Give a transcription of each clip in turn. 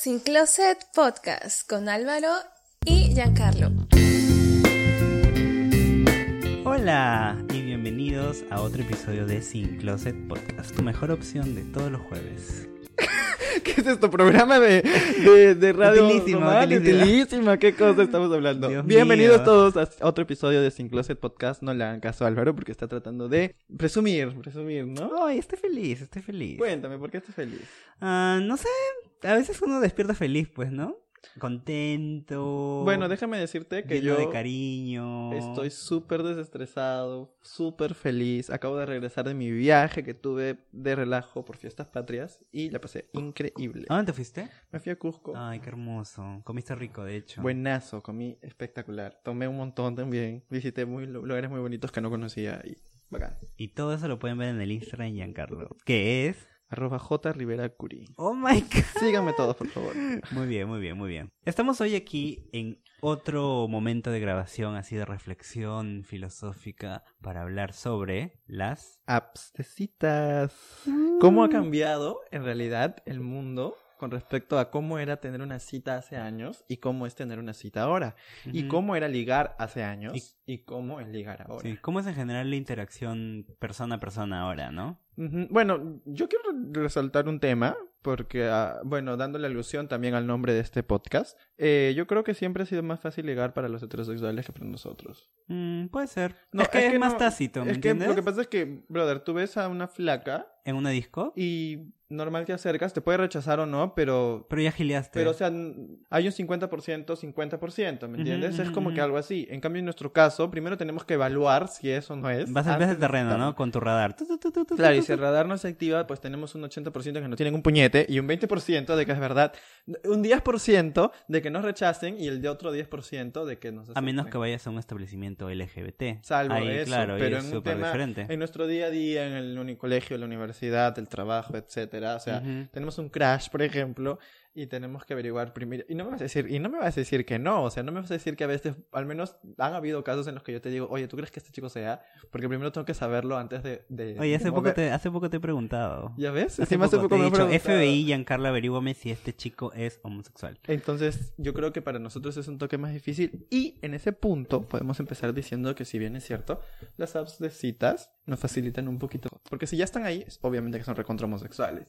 Sin Closet Podcast con Álvaro y Giancarlo. Hola y bienvenidos a otro episodio de Sin Closet Podcast, tu mejor opción de todos los jueves. ¿Qué es esto? ¿Programa de, de, de radio? Utilísima, ¿Qué cosa estamos hablando? Dios Bienvenidos mío. todos a otro episodio de Sin Closet Podcast. No le hagan caso a Álvaro porque está tratando de presumir, presumir, ¿no? Ay, estoy feliz, estoy feliz. Cuéntame, ¿por qué estás feliz? Ah, no sé, a veces uno despierta feliz, pues, ¿no? Contento. Bueno, déjame decirte que lleno yo de cariño. estoy súper desestresado, súper feliz. Acabo de regresar de mi viaje que tuve de relajo por fiestas patrias y la pasé increíble. ¿A dónde te fuiste? Me fui a Cusco. Ay, qué hermoso. Comiste rico, de hecho. Buenazo, comí espectacular. Tomé un montón también. Visité muy, lu- lugares muy bonitos que no conocía y bacán. Y todo eso lo pueden ver en el Instagram de Giancarlo. Que es. Arroba J Rivera Curí. Oh my god. Síganme todos, por favor. Muy bien, muy bien, muy bien. Estamos hoy aquí en otro momento de grabación, así de reflexión filosófica, para hablar sobre las... Apps de citas. ¿Cómo ha cambiado en realidad el mundo con respecto a cómo era tener una cita hace años y cómo es tener una cita ahora? Y cómo era ligar hace años y, cómo es ligar ahora. Sí, ¿Cómo es en general la interacción persona a persona ahora, no? Bueno, yo quiero resaltar un tema, porque, ah, bueno, dándole alusión también al nombre de este podcast, eh, yo creo que siempre ha sido más fácil ligar para los heterosexuales que para nosotros. Mm, puede ser. No, es que es, más no- tácito, ¿me es que entiendes? lo que pasa es que, brother, tú ves a una flaca En una disco, y normal te acercas, te puede rechazar o no, pero... pero ya gileaste. Pero, o sea, hay un 50%, 50%, ¿me entiendes? Es como que algo así. En cambio, en nuestro caso, primero tenemos que evaluar si eso no es. Vas ves antes el terreno. ¿no? Con tu radar. Tu, tu, tu, tu, tu, Claro, y si el radar no se activa, pues tenemos un 80% que no tienen un puñete y un 20% de que es verdad. Un 10% de que nos rechacen y el de otro 10% de que nos A menos acepten. que vayas a un establecimiento LGBT. Salvo Ahí, eso, claro, pero es en un súper tema, diferente. en nuestro día a día, en el colegio, la universidad, el trabajo, etcétera, o sea, tenemos un crash, por ejemplo, y tenemos que averiguar primero, y no me vas a decir, y no me vas a decir que no, o sea, no me vas a decir que a veces, al menos han habido casos en los que yo te digo, oye, ¿tú crees que este chico sea? Porque primero tengo que saberlo antes de... de- Oye, hace poco, te, hace poco te he preguntado. ¿Ya ves? Hace Encima hace poco poco te me he dicho, preguntado. FBI, Giancarlo, averígame si este chico es homosexual. Entonces, yo creo que para nosotros es un toque más difícil. Y en ese punto podemos empezar diciendo que si bien es cierto, las apps de citas nos facilitan un poquito. Porque si ya están ahí, es obviamente que son recontra homosexuales.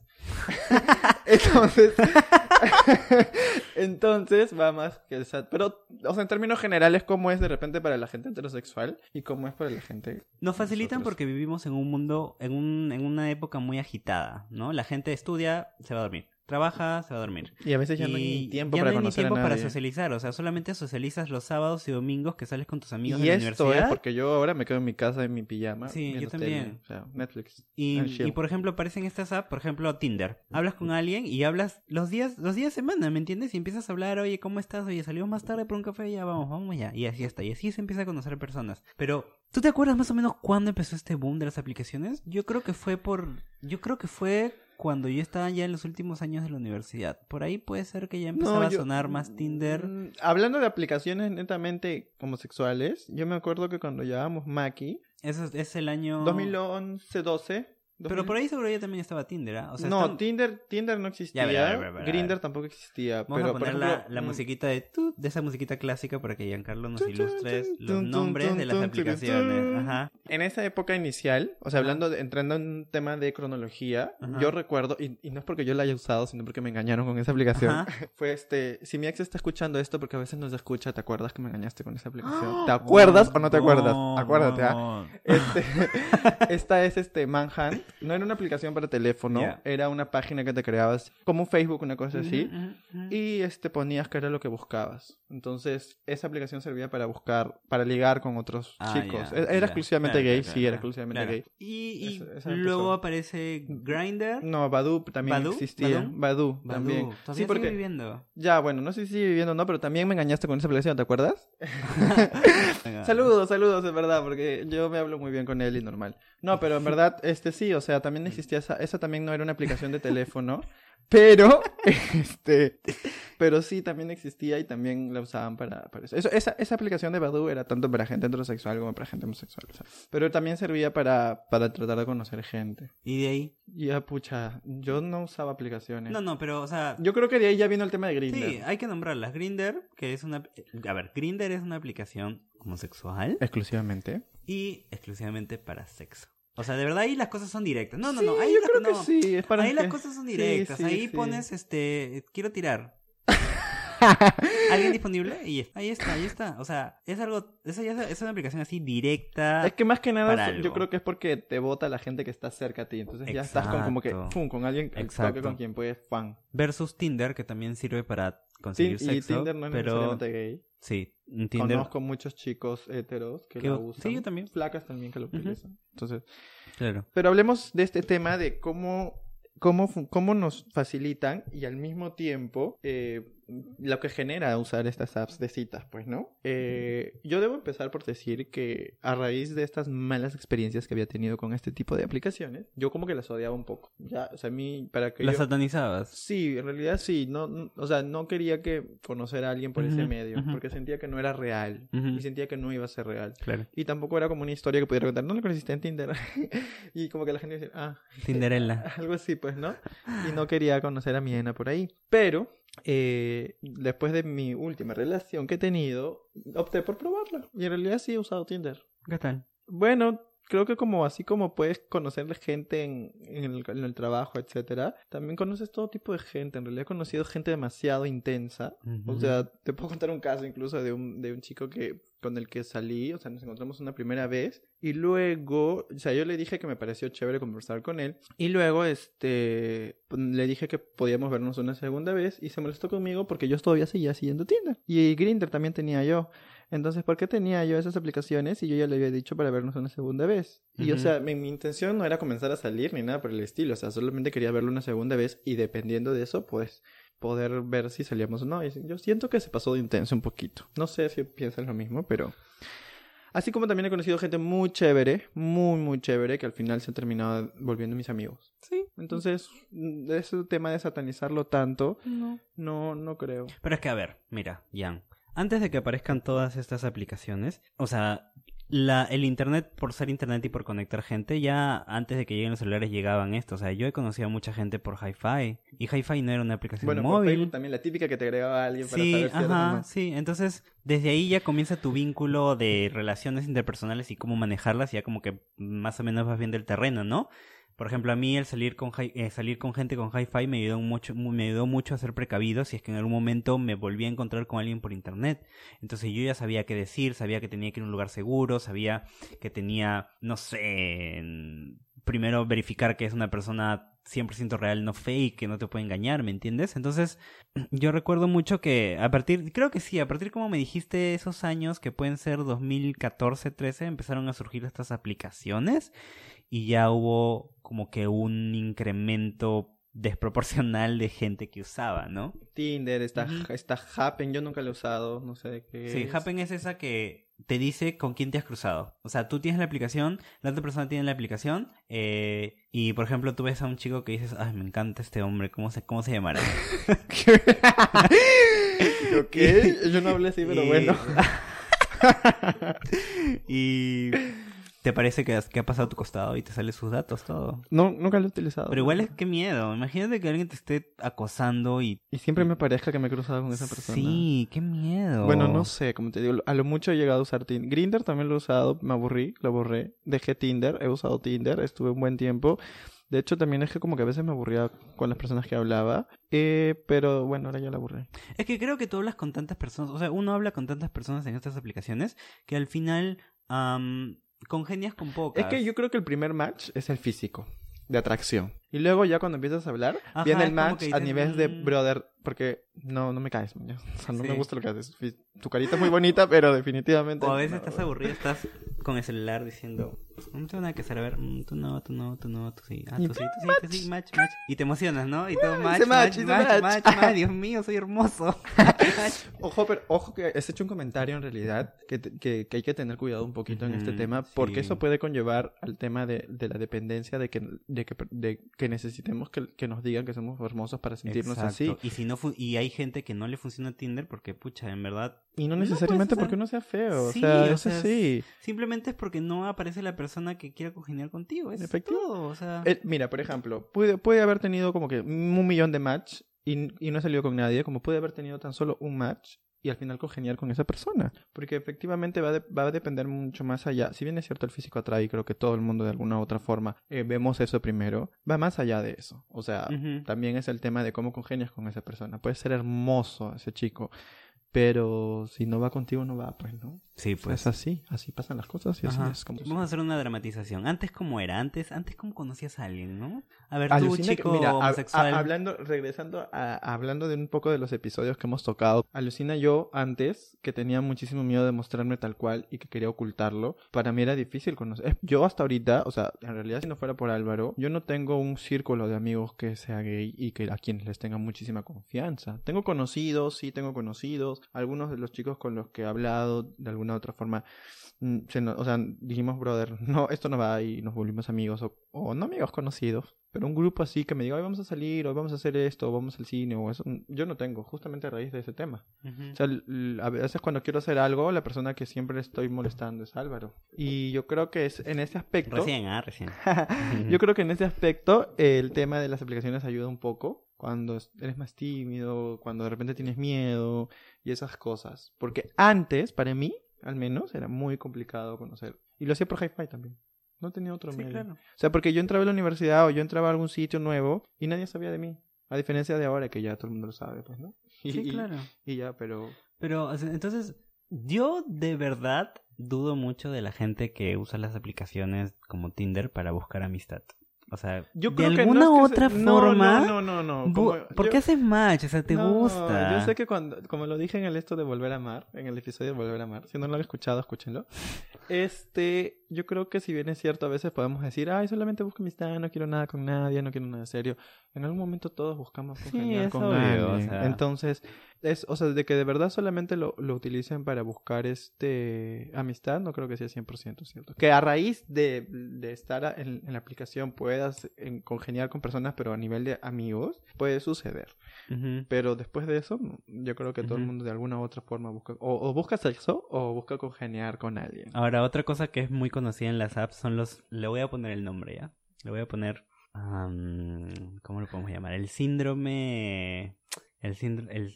entonces, entonces va más que esa. Pero, o sea, en términos generales, ¿cómo es de repente para la gente heterosexual y cómo es para la gente? Nos facilitan Nosotros. porque vivimos en un mundo, en, un, en una época muy agitada, ¿no? La gente estudia, se va a dormir. Trabaja, se va a dormir. Y a veces ya no hay Y ni tiempo ya para no hay ni conocer tiempo a para socializar, o sea, solamente socializas los sábados y domingos que sales con tus amigos Y de la esto es universidad. porque yo ahora me quedo en mi casa en mi pijama. Sí, yo también. tele, o sea, Netflix. Y, y, por ejemplo aparecen estas apps, por ejemplo Tinder. Hablas con alguien y hablas los días, los días de semana, ¿me entiendes? Y empiezas a hablar, oye, ¿cómo estás? Oye, salimos más tarde por un café, ya vamos, vamos ya. Y así está. Y así se empieza a conocer personas. Pero, ¿tú te acuerdas más o menos cuándo empezó este boom de las aplicaciones? Yo creo que fue por, yo creo que fue cuando yo estaba ya en los últimos años de la universidad. Por ahí puede ser que ya empezaba a yo- sonar más Tinder. Mm, Hablando de aplicaciones netamente homosexuales, yo me acuerdo que cuando llevábamos Maki, Eso es, es el año... 2011, 12. Pero por ahí seguro ya también estaba Tinder, ¿ah? O sea, no, están- Tinder, Tinder no existía. Grinder tampoco existía. Vamos pero, a poner por la, ejemplo, la mm, musiquita de tu, de esa musiquita clásica para que Giancarlo nos ilustre los tun, nombres tun, de las tun, aplicaciones. tun. Ajá. En esa época inicial, o sea, hablando de, entrando en un tema de cronología, Ajá. yo recuerdo, y, y no es porque yo la haya usado, sino porque me engañaron con esa aplicación, Ajá. fue este, si mi ex está escuchando esto, porque a veces no se escucha, ¿te acuerdas que me engañaste con esa aplicación? ¿Te acuerdas o no te acuerdas? No, Acuérdate, ¿ah? Este, esta es este Manhunt. No era una aplicación para teléfono, era una página que te creabas, como un Facebook, una cosa así. Ujú, ujú. Y este ponías que era lo que buscabas. Entonces, esa aplicación servía para buscar, para ligar con otros Ah, chicos. E- Era exclusivamente Claro, gay, claro, sí, era exclusivamente gay. Y, y Esa- esa luego aparece Grindr. No, Badu también ¿Badoo? existía. Badu, también. Sí, porque viviendo. ya, bueno, no sé si sigue viviendo o no, pero también me engañaste con esa aplicación, ¿te acuerdas? Saludos, saludos, es verdad, porque yo me hablo muy bien con él y normal. No, pero en verdad, este sí, o sea, también existía esa, esa también no era una aplicación de teléfono, Pero, este, pero sí, también existía y también la usaban para, para eso. Eso- esa, esa aplicación de Badoo era tanto para gente heterosexual como para gente homosexual. o sea, Pero también servía para, para tratar de conocer gente. Y de ahí. Ya, pucha, yo no usaba aplicaciones. No, no, pero, o sea. Yo creo que de ahí ya vino el tema de Grindr. Sí, hay que nombrarlas. Grinder, que es una. A ver, Grinder es una aplicación homosexual Exclusivamente. y exclusivamente para sexo. O sea, de verdad ahí las cosas son directas. No, no, no. Ahí, yo las, creo no. que sí, es para ahí las cosas son directas. sí, ahí pones, este, quiero tirar. ¿Alguien disponible? Y ahí está, ahí está. O sea, es algo, esa ya es, es una aplicación así directa. Es que más que nada yo creo que es porque te vota la gente que está cerca a ti. Entonces ya estás con como que con alguien al Exacto. con quien puedes fan. Versus Tinder, que también sirve para conseguir Tin- y sexo. Tinder no es pero necesariamente gay. Sí, un Tinder. Conozco muchos chicos heteros que lo usan. sí, yo también. Flacas también que lo utilizan. Entonces, Claro. pero hablemos de este tema de cómo, cómo, cómo nos facilitan y al mismo tiempo eh, lo que genera usar estas apps de citas, pues, ¿no? Eh, yo debo empezar por decir que a raíz de estas malas experiencias que había tenido con este tipo de aplicaciones, yo como que las odiaba un poco. Ya, o sea, a mí, para que Las yo... satanizabas. Sí, en realidad sí, no, no- o sea, no quería que conocer a alguien por ese medio, porque sentía que no era real y sentía que no iba a ser real. Claro. Y tampoco era como una historia que pudiera contar, no lo conociste en Tinder. y como que la gente decía, ah, Tinderella. algo así, pues, ¿no? Y no quería conocer a mi Ena por ahí. Pero, eh, después de mi última relación que he tenido, opté por probarla. Y en realidad sí he usado Tinder. ¿Qué tal? Bueno, creo que como así como puedes conocer gente en, en el, en el trabajo, etcétera, también conoces todo tipo de gente. En realidad he conocido gente demasiado intensa. O sea, te puedo contar un caso incluso de un, de un chico que con el que salí, o sea, nos encontramos una primera vez y luego, o sea, yo le dije que me pareció chévere conversar con él y luego, este, le dije que podíamos vernos una segunda vez y se molestó conmigo porque yo todavía seguía siguiendo Tinder y Grindr también tenía yo. Entonces, ¿por qué tenía yo esas aplicaciones y yo ya le había dicho para vernos una segunda vez? Y, o Ujú. sea, mi, mi intención no era comenzar a salir ni nada por el estilo, o sea, solamente quería verlo una segunda vez y dependiendo de eso, pues poder ver si salíamos o no. Y yo siento que se pasó de intenso un poquito. No sé si piensan lo mismo, pero... Así como también he conocido gente muy chévere, muy, muy chévere, que al final se han terminado volviendo mis amigos. Sí. Entonces, mm, ese tema de satanizarlo tanto, No. no, no creo. Pero es que, a ver, mira, Jan. Antes de que aparezcan todas estas aplicaciones, o sea, la, el internet, por ser internet y por conectar gente, ya antes de que lleguen los celulares llegaban esto. O sea, yo he conocido a mucha gente por Hi-Fi. Y Hi-Fi no era una aplicación Bueno, por móvil. Facebook también la típica que te agregaba a alguien para Sí, saber si ajá, sí. Entonces, desde ahí ya comienza tu vínculo de relaciones interpersonales y cómo manejarlas, ya como que más o menos vas viendo el terreno, ¿no? Por ejemplo, a mí el salir con eh, salir con gente con hi-fi me ayudó mucho mu- me ayudó mucho a ser precavido si es que en algún momento me volví a encontrar con alguien por internet. Entonces yo ya sabía qué decir, sabía que tenía que ir a un lugar seguro, sabía que tenía, no sé, primero verificar que es una persona 100% real, no fake, que no te puede engañar, ¿me entiendes? Entonces, yo recuerdo mucho que a partir, creo que sí, a partir como me dijiste esos años que pueden ser 2014, 13, empezaron a surgir estas aplicaciones y ya hubo como que un incremento desproporcional de gente que usaba, ¿no? Tinder, está, Ujú. está Happen, yo nunca lo he usado, no sé de qué Sí, es. Happen es esa que te dice con quién te has cruzado. O sea, tú tienes la aplicación, la otra persona tiene la aplicación, eh, y por ejemplo tú ves a un chico que dices, ay, me encanta este hombre, ¿cómo se, cómo se llamará? ok, yo no hablé así, pero Y- bueno. y te parece que, ha pasado a tu costado y te sale sus datos, todo. No, nunca lo he utilizado. Pero igual es que miedo. Imagínate que alguien te esté acosando y... Y siempre me parezca que me he cruzado con esa persona. Sí, qué miedo. Bueno, no sé, como te digo, a lo mucho he llegado a usar Tinder. Grinder también lo he usado, me aburrí, lo borré. Dejé Tinder, he usado Tinder, estuve un buen tiempo. De hecho, también es que como que a veces me aburría con las personas que hablaba. Eh, pero bueno, ahora ya la aburré. Es que creo que tú hablas con tantas personas, o sea, uno habla con tantas personas en estas aplicaciones que al final congenias con pocas. Es que yo creo que el primer match es el físico, de atracción. Y luego ya cuando empiezas a hablar, Ajá, viene el match a nivel de "Mm". brother, porque no, no me caes, man. O sea, no Sí. me gusta lo que haces. Tu carita es muy bonita, pero definitivamente... O a veces no. estás aburrido, estás con el celular diciendo, No tengo nada que hacer, a ver, mm, tú no, tú no, tú no, tú sí. Ah, tú sí, tú sí, tú sí, match, match. Y te emocionas, ¿no? Y todo match, match, match, match, match. Dios mío, soy hermoso. Ojo, pero ojo que has hecho un comentario en realidad que, que, que hay que tener cuidado un poquito en este tema porque eso puede conllevar al tema de, de la dependencia de que, de que, de que necesitemos que, que nos digan que somos hermosos para sentirnos así. Y si no fu- y hay gente que no le funciona Tinder porque pucha, en verdad Y no necesariamente o porque uno sea feo. sí, o sea, o eso sea, sí. simplemente es porque no aparece la persona que quiera congeniar contigo, es Efectivo. todo, o sea, Eh, mira, por ejemplo, puede, puede haber tenido como que un millón de match y, y no salió con nadie, como puede haber tenido tan solo un match y al final congeniar con esa persona. Porque efectivamente va, de- va a depender mucho más allá. Si bien es cierto el físico atrae, y creo que todo el mundo de alguna u otra forma eh, vemos eso primero, va más allá de eso. O sea, también es el tema de cómo congenias con esa persona. Puede ser hermoso ese chico, pero si no va contigo, no va, pues, ¿no? sí, Pues es así, así pasan las cosas y así Ajá. es como Vamos a hacer una dramatización. Antes cómo era, antes, antes cómo conocías a alguien, ¿no? A ver, tú Alucina que- chico mira, homosexual. a- hablando, regresando a, hablando de un poco de los episodios que hemos tocado, alucina yo antes que tenía muchísimo miedo de mostrarme tal cual y que quería ocultarlo. Para mí era difícil conocer. eh, Yo hasta ahorita, o sea, en realidad si no fuera por Álvaro, yo no tengo un círculo de amigos que sea gay y que a quienes les tenga muchísima confianza. Tengo conocidos, sí, tengo conocidos. Algunos de los chicos con los que he hablado de alguna otra forma mm, se nos- o sea, dijimos, brother, no, esto no va y nos volvimos amigos, o, o no amigos conocidos, pero un grupo así que me diga, hoy vamos a salir, hoy vamos a hacer esto, o vamos al cine, o eso, mm, yo no tengo, justamente a raíz de ese tema. O sea, a veces cuando quiero hacer algo, la persona que siempre estoy molestando es Álvaro. Y yo creo que es en ese aspecto... Recién, ah, recién. Yo creo que en ese aspecto el tema de las aplicaciones ayuda un poco cuando es- eres más tímido, cuando de repente tienes miedo y esas cosas. Porque antes, para mí, al menos, era muy complicado conocer. Y lo hacía por hi-fi también. No tenía otro Sí, medio. claro. O sea, porque yo entraba a la universidad o yo entraba a algún sitio nuevo y nadie sabía de mí. A diferencia de ahora que ya todo el mundo lo sabe, pues, ¿no? Y, Sí, y- claro. y ya, pero... Pero, entonces, yo de verdad dudo mucho de la gente que usa las aplicaciones como Tinder para buscar amistad. O sea, Yo de creo que alguna no es que otra se- forma, No, no, no, no. como- ¿por yo- qué haces match? O sea, ¿te No, gusta? Yo sé que cuando, como lo dije en el esto de Volver a Amar, en el episodio de Volver a Amar, si no lo han escuchado, escúchenlo. Este, yo creo que si bien es cierto, a veces podemos decir, ay, solamente busco amistad, no quiero nada con nadie, no quiero nada serio. En algún momento todos buscamos Sí, congeniar es con obvio, o alguien. sea. Entonces, es, o sea, de que de verdad solamente lo, lo utilicen para buscar este amistad, no creo que sea 100% cierto. Que a raíz de, de estar en, en la aplicación puedas en- congeniar con personas, pero a nivel de amigos, puede suceder. Pero después de eso, yo creo que todo el mundo de alguna u otra forma busca, o, o busca sexo o busca congeniar con alguien. Ahora, otra cosa que es muy conocida en las apps son los... Le voy a poner el nombre, ¿ya? Le voy a poner... am, ¿Cómo lo podemos llamar? El síndrome... El síndrome... El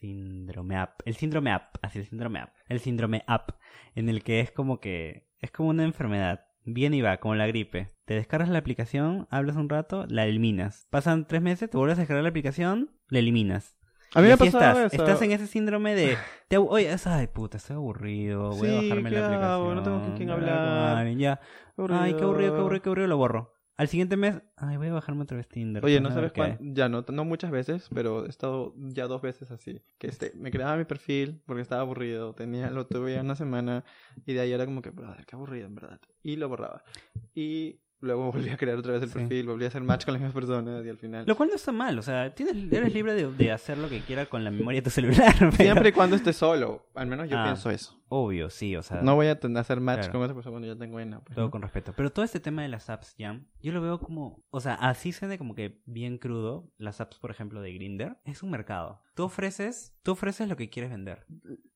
síndrome app. El síndrome app. Así, el síndrome app. El síndrome app. En el que es como que... Es como una enfermedad. Viene y va, como la gripe. Te descargas la aplicación, hablas un rato, la eliminas. Pasan tres meses, te vuelves a descargar la aplicación, la eliminas. A mí me ha estás. eso. Estás en ese síndrome de... Te, oye, es- ay, puta, estoy aburrido. Voy a bajarme ¿qué la aplicación. No tengo con quién hablar Ya. Ay, qué aburrido, qué aburrido, qué aburrido, lo borro. Al siguiente mes, ay, voy a bajarme otra vez Tinder. Oye, pues, no sabes cuánto, ya no, no muchas veces, pero he estado ya dos veces así. Que este, me creaba mi perfil porque estaba aburrido, tenía, lo tuve ya una semana y de ahí era como que, brother, qué aburrido en verdad. Y lo borraba. Y luego volví a crear otra vez el Sí. perfil, volví a hacer match con las mismas personas y al final... Lo cual no está mal, o sea, tienes, eres libre de, de hacer lo que quiera con la memoria de tu celular. pero- Siempre y cuando esté solo, al menos yo Ah. pienso eso. Obvio, sí, o sea, No voy a hacer match claro. con esa persona cuando ya tengo una. pues, todo ¿no? con respeto. Pero todo este tema de las apps, ya, yo lo veo como, o sea, así suena como que bien crudo. Las apps, por ejemplo, de Grinder, es un mercado. Tú ofreces, tú ofreces lo que quieres vender.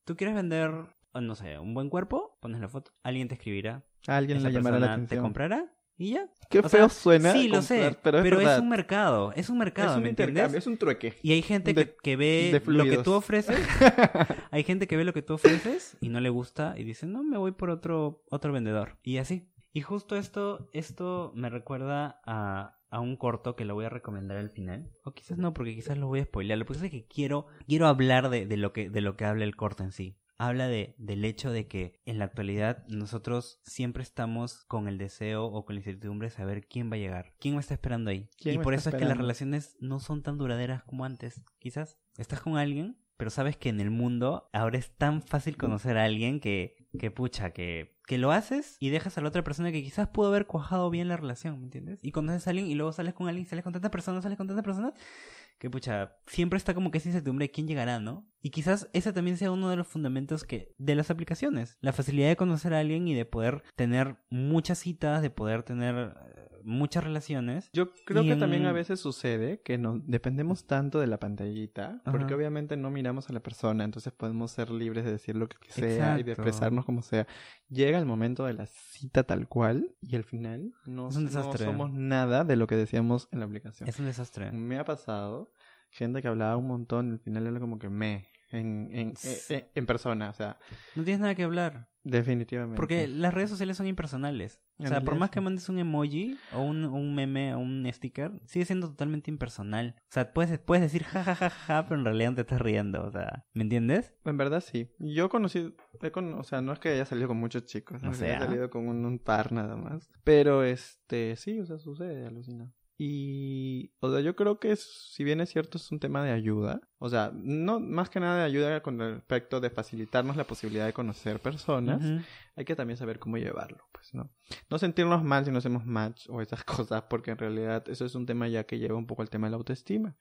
Tú quieres vender, no sé, un buen cuerpo, pones la foto, alguien te escribirá, Alguien le llamará la persona te atención. comprará y ya. Qué O sea, feo suena. Sí, lo comprar, sé, pero es un mercado, es un mercado, Es un ¿me entiendes? es un trueque. Y hay gente de- que, que ve lo que tú ofreces. hay gente que ve lo que tú ofreces y no le gusta y dice, no, me voy por otro, otro vendedor. Y así. Y justo esto, esto me recuerda a, a un corto que lo voy a recomendar al final. O quizás no, porque quizás lo voy a spoilear. Lo que pasa es que quiero, quiero hablar de, de lo que, de lo que habla el corto en sí. Habla de, del hecho de que en la actualidad nosotros siempre estamos con el deseo o con la incertidumbre de saber quién va a llegar, quién me está esperando ahí. ¿Quién Y por eso es que las relaciones no son tan duraderas como antes. Quizás estás con alguien, pero sabes que en el mundo ahora es tan fácil conocer a alguien que, que pucha, que que lo haces y dejas a la otra persona que quizás pudo haber cuajado bien la relación, ¿me entiendes? Y conoces a alguien y luego sales con alguien, sales con tantas personas, sales con tantas personas, que pucha, siempre está como que esa incertidumbre de quién llegará, ¿no? Y quizás ese también sea uno de los fundamentos que de las aplicaciones, la facilidad de conocer a alguien y de poder tener muchas citas, de poder tener muchas relaciones. Yo creo que en- también a veces sucede que no dependemos tanto de la pantallita, porque obviamente no miramos a la persona, entonces podemos ser libres de decir lo que sea y de expresarnos como sea. Llega el momento de la cita tal cual y al final no, Es un no desastre. somos nada de lo que decíamos en la aplicación. Es un desastre. Me ha pasado gente que hablaba un montón y al final era como que me en, en, en, en persona, o sea, No tienes nada que hablar. Definitivamente. Porque las redes sociales son impersonales. O sea, por más que mandes un emoji o un, un meme o un sticker, sigue siendo totalmente impersonal. O sea, puedes, puedes decir ja, ja, ja, ja, ja, pero en realidad no te estás riendo. O sea, ¿me entiendes? En verdad sí. Yo conocí, he con- o sea, no es que haya salido con muchos chicos, O no sé, he salido con un, un par nada más. Pero este, sí, o sea, sucede, alucina. Y, o sea, yo creo que es- si bien es cierto, es un tema de ayuda. O sea, no más que nada de ayuda con respecto de facilitarnos la posibilidad de conocer personas. Hay que también saber cómo llevarlo, pues, ¿no? No sentirnos mal si no hacemos match o esas cosas, porque en realidad eso es un tema ya que lleva un poco al tema de la autoestima.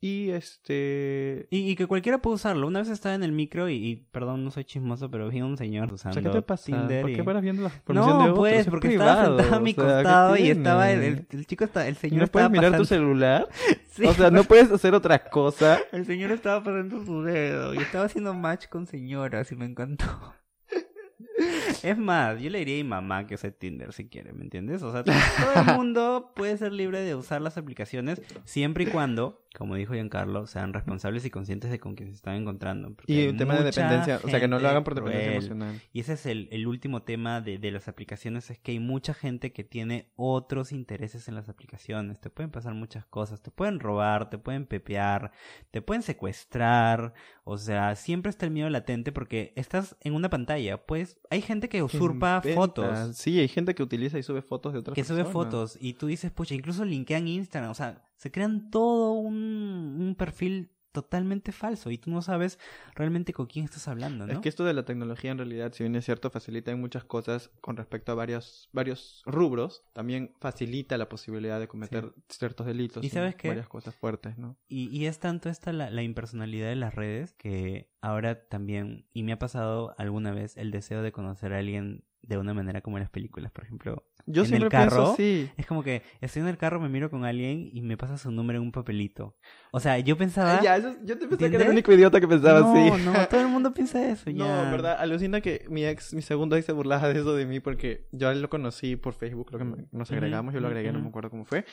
Y este, Y, y que cualquiera puede usarlo. Una vez estaba en el micro y, y, perdón, no soy chismoso, pero vi a un señor O usando sea, ¿qué te pasa? Tinder ¿Por qué paras viendo la No, de pues, Es porque privado, estaba sentado a mi o sea, ¿qué costado y estaba el, el, el chico está, el ¿Y señor no puedes mirar tu celular? Sí, O sea, no puedes hacer otra cosa. El señor estaba pasando su dedo y estaba haciendo match con señoras y me encantó. Es más, yo le diría a mi mamá que use Tinder si quiere, ¿me entiendes? O sea, todo el mundo puede ser libre de usar las aplicaciones siempre y cuando, como dijo Giancarlo, sean responsables y conscientes de con quién se están encontrando. Y un tema de dependencia, o sea, que no lo hagan por dependencia cruel. emocional. Y ese es el, el último tema de, de las aplicaciones, es que hay mucha gente que tiene otros intereses en las aplicaciones. Te pueden pasar muchas cosas, te pueden robar, te pueden pepear, te pueden secuestrar. O sea, siempre está el miedo latente porque estás en una pantalla. Pues hay gente que usurpa Inventa. fotos. Sí, hay gente que utiliza y sube fotos de otras Que sube personas. fotos y tú dices, pucha, incluso linkean Instagram, o sea, se crean todo un, un perfil totalmente falso y tú no sabes realmente con quién estás hablando, ¿no? Es que esto de la tecnología en realidad, si bien es cierto, facilita en muchas cosas con respecto a varios, varios rubros. También facilita la posibilidad de cometer ciertos delitos. ¿Y sabes qué? Varias cosas fuertes, ¿no? Y, y es tanto esta la, la impersonalidad de las redes que ahora también, y me ha pasado alguna vez el deseo de conocer a alguien de una manera como en las películas, por ejemplo. Yo En el siempre carro, pienso así. Es como que estoy en el carro, me miro con alguien y me pasa su número en un papelito. O sea, yo pensaba... Ya, eso- yo te pensé que era el único idiota que pensaba no, así. no, todo el mundo piensa eso, No, verdad, alucina que mi ex, mi segundo ex se burlaba de eso de mí porque yo a él lo conocí por Facebook, creo que nos agregamos, yo lo agregué, no me acuerdo cómo fue,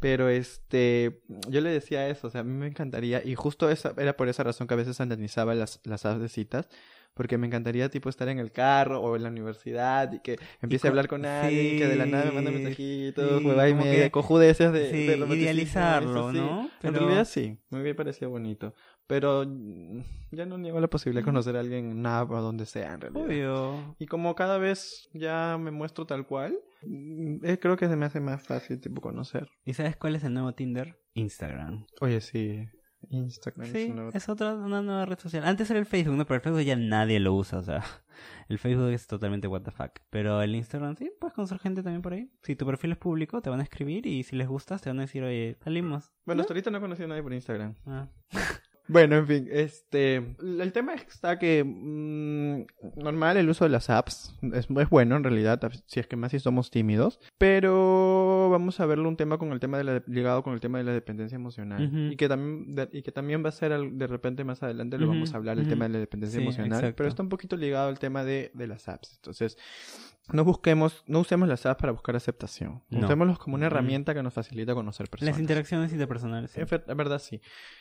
pero este, yo le decía eso, o sea, a mí me encantaría, y justo esa, era por esa razón que a veces satanizaba las, las apps de citas, porque me encantaría tipo estar en el carro o en la universidad y que empiece a hablar con alguien, que de la nada me manda mensajitos, sí, y que- cojudeces de, sí, de idealizarlo, eso. ¿no? En Pero- realidad sí, me hubiera parecido bonito. Pero ya no niego la posibilidad de conocer a alguien en nada o donde sea, en realidad. Obvio. Y como cada vez ya me muestro tal cual, mm, eh, creo que se me hace más fácil, tipo, conocer. ¿Y sabes cuál es el nuevo Tinder? Instagram. Oye, sí. Instagram es Sí, una... es otra, una nueva red social. Antes era el Facebook, ¿no? Pero el Facebook ya nadie lo usa, o sea. El Facebook es totalmente what the fuck. Pero el Instagram, sí, puedes conocer gente también por ahí. Si tu perfil es público, te van a escribir y si les gustas, te van a decir, oye, salimos. Bueno, hasta ahorita no he conocido a nadie por Instagram. Ah. Bueno, en fin, este... El tema está que... mm, normal el uso de las apps. Es, es bueno, en realidad, si es que más si somos tímidos. Pero vamos a verlo un tema con el tema de la... Ligado con el tema de la dependencia emocional. Y, que también, de, y que también va a ser al- de repente más adelante lo vamos a hablar, el tema de la dependencia Sí, emocional. exacto. Pero está un poquito ligado al tema de, de las apps. Entonces... No busquemos, no usemos las apps para buscar aceptación. No. Usémoslos como una herramienta que nos facilita conocer personas. Las interacciones interpersonales. sí. En en verdad sí.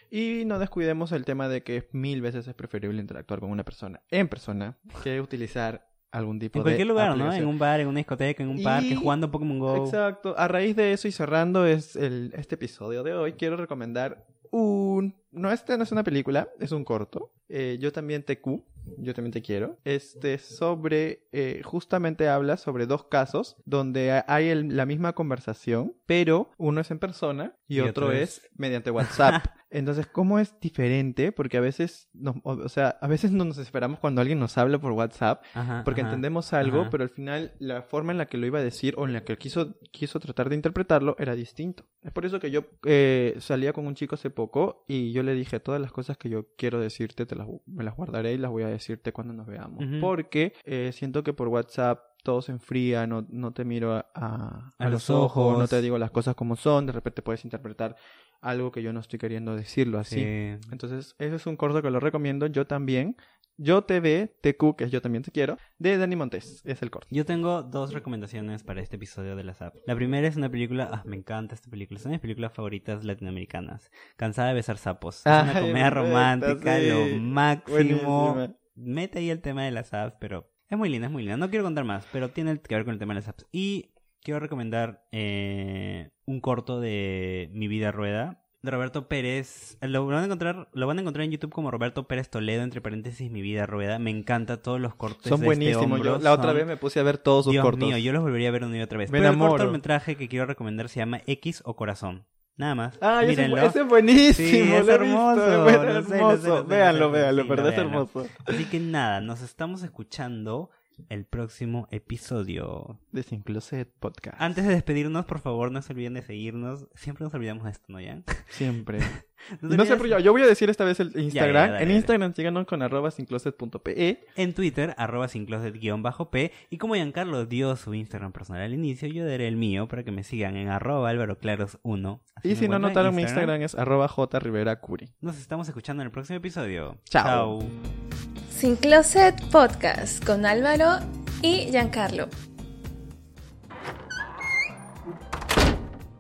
Y no descuidemos el tema de que mil veces es preferible interactuar con una persona en persona que utilizar algún tipo En de cualquier lugar, ¿no? En aplicación. un bar, en una discoteca, en un Y- parque, jugando Pokémon Go. Exacto. A raíz de eso y cerrando es el, este episodio de hoy, quiero recomendar un, no, este no es una película, es un corto. Eh, yo también te cu, yo también te quiero. Este sobre, eh, justamente habla sobre dos casos donde hay el- la misma conversación, pero uno es en persona y, Y otro, otro es... es- mediante WhatsApp. Entonces, ¿cómo es diferente? Porque a veces, nos- o, sea, a veces no nos esperamos cuando alguien nos habla por WhatsApp, Ajá, porque ajá. entendemos algo, ajá. pero al final la forma en la que lo iba a decir o en la que quiso, quiso tratar de interpretarlo era distinto. Es por eso que yo eh, salía con un chico hace poco y yo le dije todas las cosas que yo quiero decirte, te las, me las guardaré y las voy a decirte cuando nos veamos. Porque eh, siento que por WhatsApp todo se enfría, no, no te miro a, a- A a los ojos, no te digo las cosas como son, de repente puedes interpretar algo que yo no estoy queriendo decirlo así. Sí. Entonces, ese es un corto que lo recomiendo yo también. Yo TV, TQ, que es Yo también te quiero, de Dani Montes. Es el corto. Yo tengo dos recomendaciones para este episodio de las apps. La primera es una película, ah, me encanta esta película, es una de mis películas favoritas latinoamericanas. Cansada de besar sapos. Es una Ay, comedia romántica, sí. lo máximo. Buenísima. Mete ahí el tema de las apps, pero es muy linda, es muy linda. No quiero contar más, pero tiene que ver con el tema de las apps. Y quiero recomendar eh, un corto de Mi vida rueda Roberto Pérez. Lo van a encontrar, lo van a encontrar en YouTube como Roberto Pérez Toledo entre paréntesis Mi vida rueda. Me encanta todos los cortes Son de buenísimos. Este yo la otra vez me puse a ver todos sus Dios cortos. mío, yo los volvería a ver una y otra vez. Me Pero el enamoro. cortometraje que quiero recomendar se llama X o Corazón. Nada más. Ay, ese, ese es buenísimo. Sí, es hermoso, véanlo, véanlo, verdad, es hermoso. Así que nada, nos estamos escuchando el próximo episodio. De Sin Closet Podcast. Antes de despedirnos, por favor, no se olviden de seguirnos. Siempre nos olvidamos de esto, ¿no, Jan? Siempre. No, sé, pero yo, yo voy a decir esta vez el Instagram. ya, dale, en. Instagram síganos con arroba sincloset.pe. En Twitter, arroba sincloset-p. Y como Giancarlo dio su Instagram personal al inicio, yo daré el mío para que me sigan en arroba álvaroclaros1. Así Y me si no notaron, mi Instagram es arroba jriveracuri. Nos estamos escuchando en el próximo episodio. Chao. Sin Closet Podcast con Álvaro y Giancarlo.